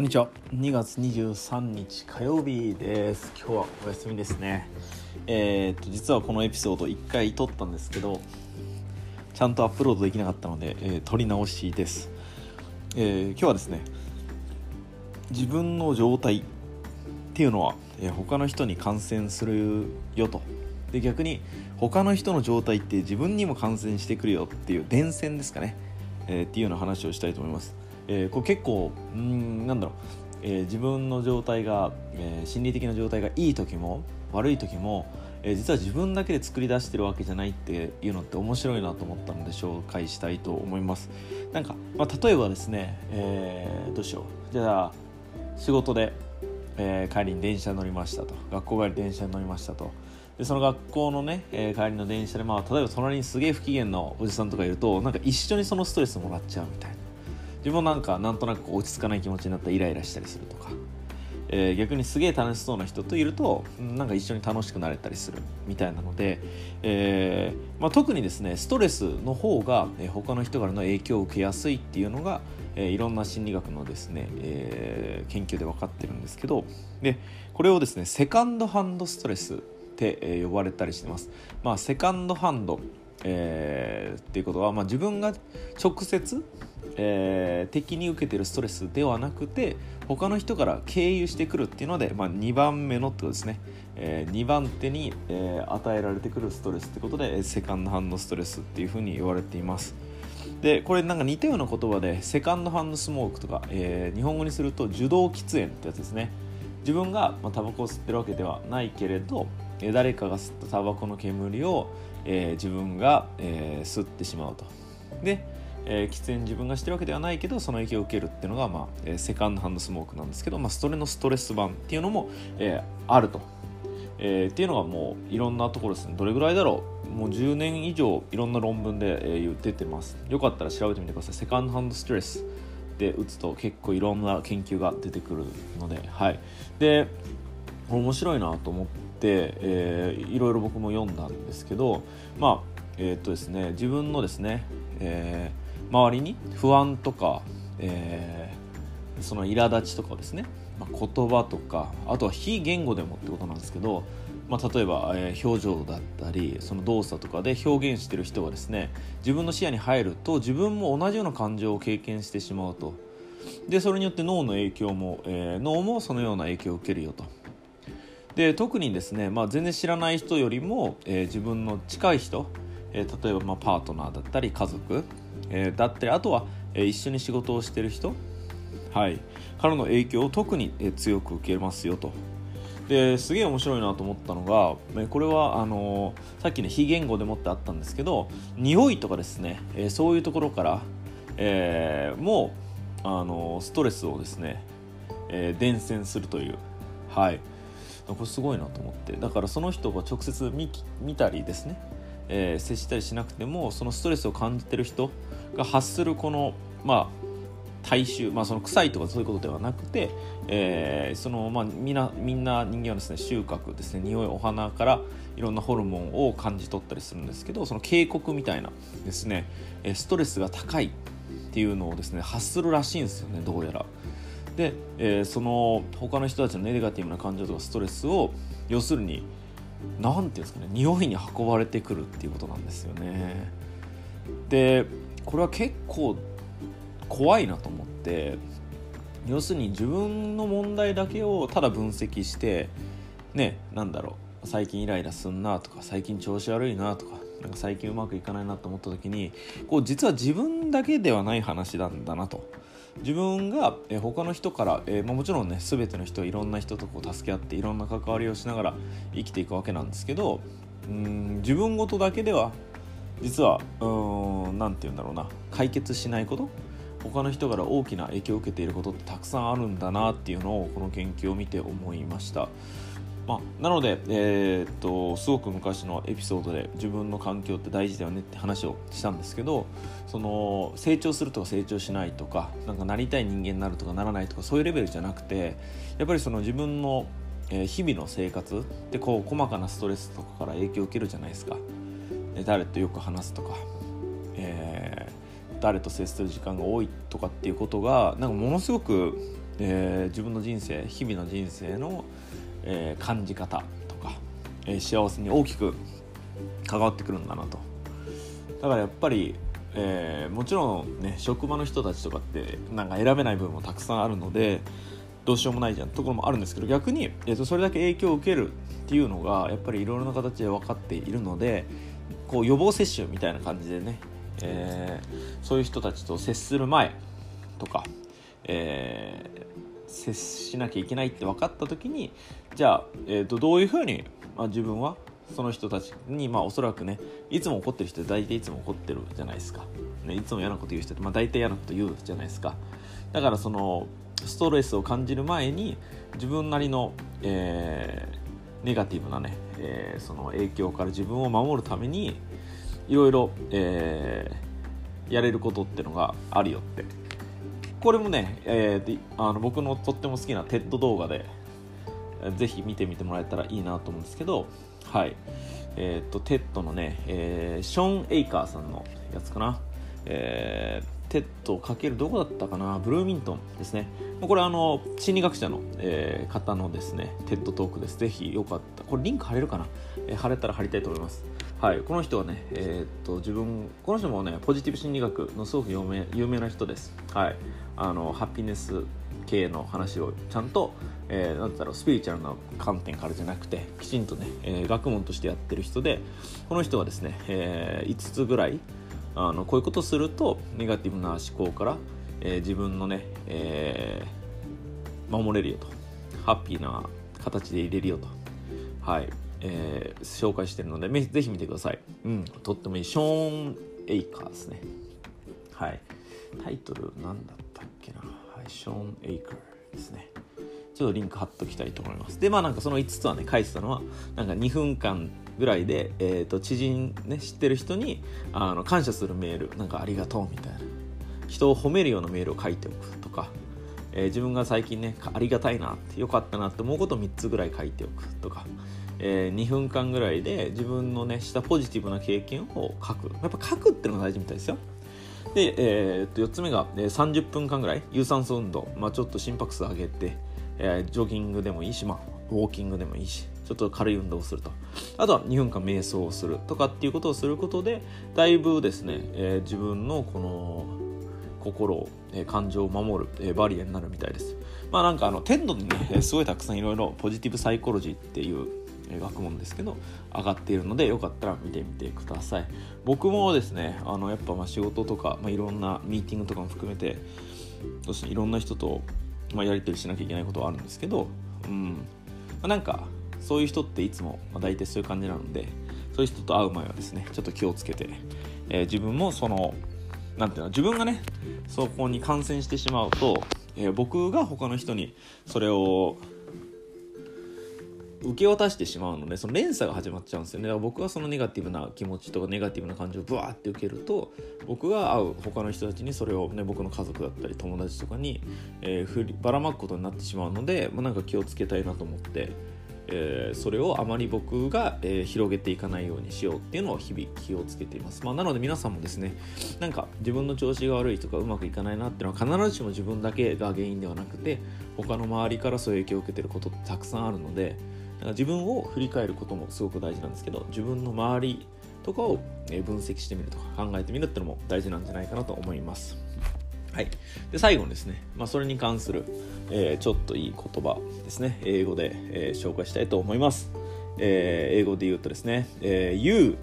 こんにちは。2月23日火曜日です。今日はお休みですね。えー、っと実はこのエピソード1回撮ったんですけどちゃんとアップロードできなかったので、えー、撮り直しです、えー、今日はですね自分の状態っていうのは、え他の人に感染するよと。で逆に他の人の状態って自分にも感染してくるよっていう伝染ですかね、えっていうような話をしたいと思います。えー、これ結構うんなんだろう、えー、自分の状態が、えー、心理的な状態がいい時も悪い時も、え実は自分だけで作り出してるわけじゃないっていうのって面白いなと思ったので紹介したいと思います。なんか、まあ、例えばですね、えどうしよう。じゃあ仕事で、え帰りに電車乗りましたと。学校帰り電車に乗りましたと。でその学校のね、えー、帰りの電車で、まあ、例えば隣にすげえ不機嫌なおじさんとかいるとなんか一緒にそのストレスもらっちゃうみたいな。自分もなんかなんとなく落ち着かない気持ちになったらイライラしたりするとか、えー、逆にすげえ楽しそうな人といるとなんか一緒に楽しくなれたりするみたいなので、えーまあ、特にですねストレスの方が、え、他の人からの影響を受けやすいっていうのが、えー、いろんな心理学のですね、えー、研究で分かってるんですけどでこれをですねセカンドハンドストレスって、呼ばれたりしてます。まあ、セカンドハンドえー、っていうことは、まあ、自分が直接、えー、敵に受けてるストレスではなくて他の人から経由してくるっていうので、まあ、2番目のってことですね、えー、2番手に、えー、与えられてくるストレスってことでセカンドハンドストレスっていうふうに言われています。でこれなんか似たような言葉でセカンドハンドスモークとか、えー、日本語にすると受動喫煙ってやつですね。自分が、まあ、タバコを吸ってるわけではないけれど誰かが吸ったタバコの煙を、えー、自分が、えー、吸ってしまうと。で、えー、喫煙自分がしてるわけではないけどその影響を受けるっていうのが、まあえー、セカンドハンドスモークなんですけど、まあ、ストレのストレス版っていうのも、えー、あると。えー、っていうのがもういろんなところですね。どれぐらいだろう。もう10年以上いろんな論文で、えー、出てます。よかったら調べてみてください。セカンドハンドストレスで打つと結構いろんな研究が出てくるのではい。で面白いなと思って、えー、いろいろ僕も読んだんですけどまあえー、っとですね自分のですね、えー、周りに不安とか、えー、その苛立ちとかですね、まあ、言葉とかあとは非言語でもってことなんですけど、まあ、例えば、えー、表情だったりその動作とかで表現してる人はですね自分の視野に入ると自分も同じような感情を経験してしまうと。でそれによって脳の影響も、えー、脳もそのような影響を受けるよと。で特にですね、まあ、全然知らない人よりも、えー、自分の近い人、えー、例えばまあパートナーだったり家族、えー、だったりあとは、えー、一緒に仕事をしてる人、はい、からの影響を特に、えー、強く受けますよと。ですげえ面白いなと思ったのがこれはあのー、さっきね非言語でもってあったんですけど匂いとかですね、えー、そういうところから、えー、もう、あのー、ストレスをですね、え伝染するというはいこれすごいなと思って。だからその人が直接見たりですね、えー、接したりしなくてもそのストレスを感じてる人が発するこのまあ体臭、まあ、その臭いとかそういうことではなくて、えー、そのまあ、みんなみんな人間はですね収穫ですね。匂いお花からいろんなホルモンを感じ取ったりするんですけどその警告みたいなですねストレスが高いっていうのをですね発するらしいんですよねどうやら。で、えー、その他の人たちのネガティブな感情とかストレスを要するに何て言うんですかね匂いに運ばれてくるっていうことなんですよね。でこれは結構怖いなと思って要するに自分の問題だけをただ分析してねなんだろう最近イライラすんなとか最近調子悪いなとかなんか最近うまくいかないなと思った時にこう実は自分だけではない話なんだなと自分が、え他の人から、え、ま、もちろんね全ての人いろんな人とこう助け合っていろんな関わりをしながら生きていくわけなんですけどうん自分ごとだけでは実は何て言うんだろうな解決しないこと他の人から大きな影響を受けていることってたくさんあるんだなっていうのをこの研究を見て思いました。まあ、なので、えー、っとすごく昔のエピソードで自分の環境って大事だよねって話をしたんですけどその成長するとか成長しないとかなんかなりたい人間になるとかならないとかそういうレベルじゃなくてやっぱりその自分の日々の生活ってこう細かなストレスとかから影響を受けるじゃないですか。誰とよく話すとか、えー、誰と接する時間が多いとかっていうことがなんかものすごくえー、自分の人生日々の人生の、えー、感じ方とか、えー、幸せに大きく関わってくるんだなと。だからやっぱり、えー、もちろんね職場の人たちとかってなんか選べない部分もたくさんあるのでどうしようもないじゃんところもあるんですけど逆に、えー、とそれだけ影響を受けるっていうのがやっぱりいろいろな形で分かっているのでこう予防接種みたいな感じでね、えー、そういう人たちと接する前とか、えー、接しなきゃいけないって分かった時にじゃあ、えー、とどういうふうに、まあ、自分はその人たちにまあおそらくねいつも怒ってる人大体いつも怒ってるじゃないですか、ね、いつも嫌なこと言う人って、まあ、大体嫌なこと言うじゃないですか。だからそのストレスを感じる前に自分なりの、えー、ネガティブなね、えー、その影響から自分を守るためにいろいろ、えー、やれることってのがあるよって。これもね、えー、あの僕のとっても好きな TED 動画でぜひ見てみてもらえたらいいなと思うんですけどはい。えっ、と TED のね、えー、ショーン・エイカーさんのやつかな。えー TED かけるどこだったかな？ブルーミントンですね。これあの心理学者の、えー、方のですね TED Talk です。ぜひよかった。これリンク貼れるかな、えー、貼れたら貼りたいと思います。はい。この人はねえー、っと自分この人もねポジティブ心理学のすごく有名有名な人です。はい。あのハピネス系の話をちゃんと、えー、なんだろうスピリチュアルな観点からじゃなくてきちんとね、えー、学問としてやってる人でこの人はですね、えー、5つぐらいあのこういうことするとネガティブな思考から、えー、自分のね、えー、守れるよと。ハッピーな形で入れるよと。はい、えー、紹介してるのでぜひ見てください、うん、とってもいい。ショーン・エイカーですね。はい。タイトル何だったっけな、はい、ショーン・エイカーですね。ちょっとリンク貼っときたいと思います。でまあなんかその5つはね書いてたのはなんか2分間ぐらいで、えーと、知人、ね、知ってる人にあの感謝するメールなんかありがとうみたいな。人を褒めるようなメールを書いておくとか、えー、自分が最近ねありがたいなってよかったなって思うことを3つぐらい書いておくとか、えー、2分間ぐらいで自分のねしたポジティブな経験を書く。やっぱ書くっていうのが大事みたいですよ。で、えー、と4つ目が、えー、30分間ぐらい有酸素運動、まあ、ちょっと心拍数上げて、えー、ジョギングでもいいし、まあ、ウォーキングでもいいしちょっと軽い運動をすると。あとは2分間瞑想をするとかっていうことをすることでだいぶですね、えー、自分のこの心を、えー、感情を守る、えー、バリアになるみたいです。まあなんかあの天度にねすごいたくさんいろいろポジティブサイコロジーっていう学問ですけど上がっているのでよかったら見てみてください。僕もですねあのやっぱま仕事とか、まあ、いろんなミーティングとかも含めてそしていろんな人と、ま、やり取りしなきゃいけないことはあるんですけど、うん。まあ、なんかそういう人っていつも、ま、大体そういう感じなのでそういう人と会う前はですねちょっと気をつけて、えー、自分もそのなんていうの自分がねそこに感染してしまうと、えー、僕が他の人にそれを受け渡してしまうのでその連鎖が始まっちゃうんですよね。だから僕はそのネガティブな気持ちとかネガティブな感情をブワーって受けると僕が会う他の人たちにそれをね僕の家族だったり友達とかに、えー、振りばらまくことになってしまうので、まあ、なんか気をつけたいなと思ってえー、それをあまり僕が、えー、広げていかないようにしようっていうのを日々気をつけています、まあ、なので皆さんもですねなんか自分の調子が悪いとかうまくいかないなっていうのは必ずしも自分だけが原因ではなくて他の周りからそういう影響を受けてることってたくさんあるので自分を振り返ることもすごく大事なんですけど自分の周りとかを分析してみるとか考えてみるっていうのも大事なんじゃないかなと思います。はい、で最後にですね、まあ、それに関する、えー、ちょっといい言葉ですね。英語で、えー、紹介したいと思います、えー、英語で言うとですね、えー、You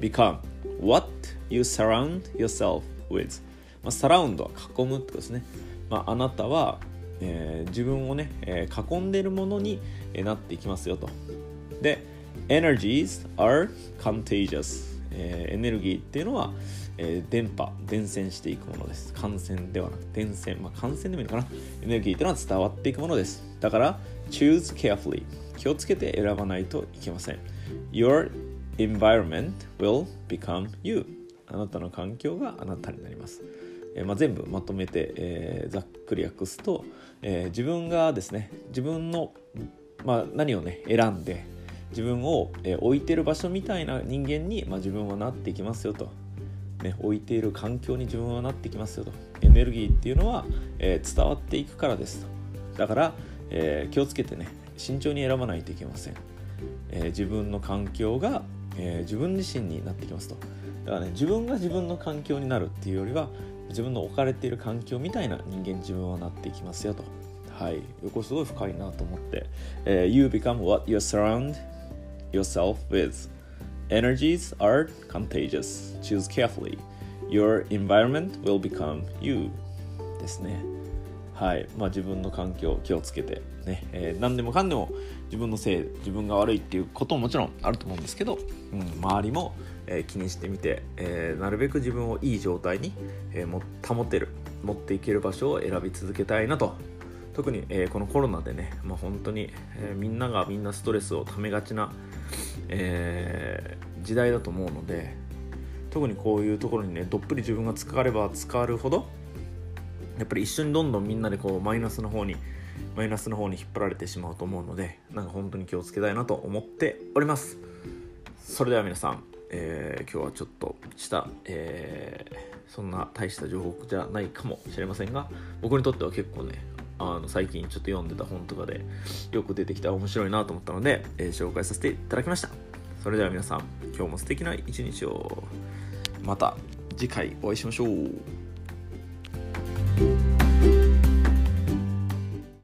become what you surround yourself with、ま、サラウンドは囲むってことですね、まあ、あなたは、えー、自分をね、えー、囲んでるものになっていきますよと。で energies are contagious、えー、エネルギーっていうのは、えー、電波伝染していくものです。感染ではなく伝染。まあ感染でもいいのかな。エネルギーというのは伝わっていくものです。だから choose carefully 気をつけて選ばないといけません。Your environment will become you あなたの環境があなたになります。え、まあ、全部まとめて、え、ざっくり訳すと、え、自分がですね自分の、まあ、何をね選んで自分を、え置いてる場所みたいな人間に、まあ、自分はなっていきますよと。ね、置いている環境に自分はなっていきますよと。エネルギーっていうのは、えー、伝わっていくからですだから、えー、気をつけてね慎重に選ばないといけません、えー、自分の環境が、え、自分自身になってきますと。だからね自分が自分の環境になるっていうよりは自分の置かれている環境みたいな人間自分はなっていきますよと。はい。これすごい深いなと思って、えー、You become what you surround yourself with. Energies are contagious. Choose carefully. Your environment will become you. ですね。はい。まあ、自分の環境を気をつけてね、えー、何でもかんでも自分のせい自分が悪いっていうことももちろんあると思うんですけど、うん、周りも、えー、気にしてみて、えー、なるべく自分をいい状態に、えー、も保てる持っていける場所を選び続けたいなと。特に、えー、このコロナでね、まあ、本当に、え、みんながみんなストレスをためがちな、え、時代だと思うので特にこういうところにねどっぷり自分が使われば使わるほどやっぱり一緒にどんどんみんなでこうマイナスの方にマイナスの方に引っ張られてしまうと思うのでなんか本当に気をつけたいなと思っております。それでは皆さん、えー、今日はちょっとした、えー、そんな大した情報じゃないかもしれませんが僕にとっては結構ねあの最近ちょっと読んでた本とかでよく出てきた面白いなと思ったので、えー、紹介させていただきました。それでは皆さん今日も素敵な一日を。また次回お会いしましょう。